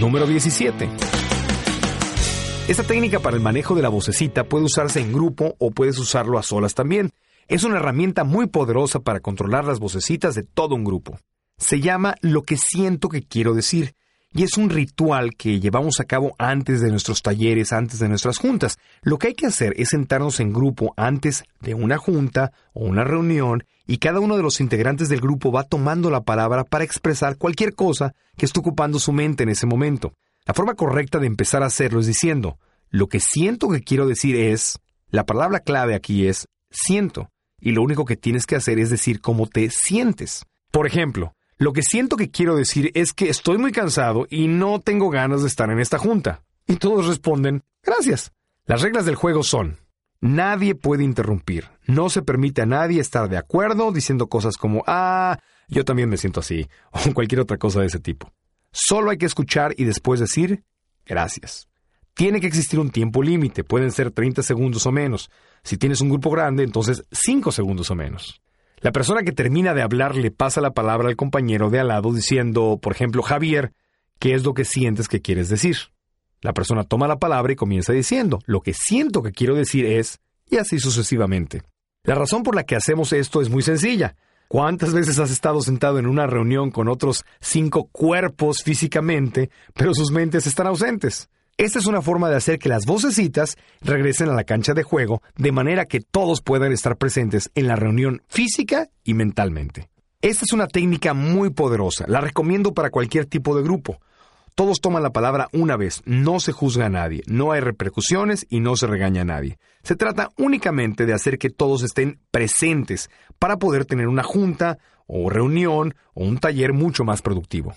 Número 17. Esta técnica para el manejo de la vocecita puede usarse en grupo o puedes usarlo a solas también. Es una herramienta muy poderosa para controlar las vocecitas de todo un grupo. Se llama lo que siento que quiero decir y es un ritual que llevamos a cabo antes de nuestros talleres, antes de nuestras juntas. Lo que hay que hacer es sentarnos en grupo antes de una junta o una reunión y cada uno de los integrantes del grupo va tomando la palabra para expresar cualquier cosa que esté ocupando su mente en ese momento. La forma correcta de empezar a hacerlo es diciendo, lo que siento que quiero decir es, la palabra clave aquí es siento, y lo único que tienes que hacer es decir cómo te sientes. Por ejemplo, lo que siento que quiero decir es que estoy muy cansado y no tengo ganas de estar en esta junta. Y todos responden, gracias. Las reglas del juego son, nadie puede interrumpir, no se permite a nadie estar de acuerdo diciendo cosas como, ah, yo también me siento así, o cualquier otra cosa de ese tipo. Solo hay que escuchar y después decir, gracias. Tiene que existir un tiempo límite, pueden ser 30 segundos o menos. Si tienes un grupo grande, entonces 5 segundos o menos. La persona que termina de hablar le pasa la palabra al compañero de al lado diciendo, por ejemplo, Javier, ¿qué es lo que sientes que quieres decir? La persona toma la palabra y comienza diciendo, lo que siento que quiero decir es, y así sucesivamente. La razón por la que hacemos esto es muy sencilla. ¿Cuántas veces has estado sentado en una reunión con otros cinco cuerpos físicamente, pero sus mentes están ausentes? Esta es una forma de hacer que las vocecitas regresen a la cancha de juego de manera que todos puedan estar presentes en la reunión física y mentalmente. Esta es una técnica muy poderosa, la recomiendo para cualquier tipo de grupo. Todos toman la palabra una vez, no se juzga a nadie, no hay repercusiones y no se regaña a nadie. Se trata únicamente de hacer que todos estén presentes para poder tener una junta o reunión o un taller mucho más productivo.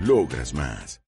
Logras más.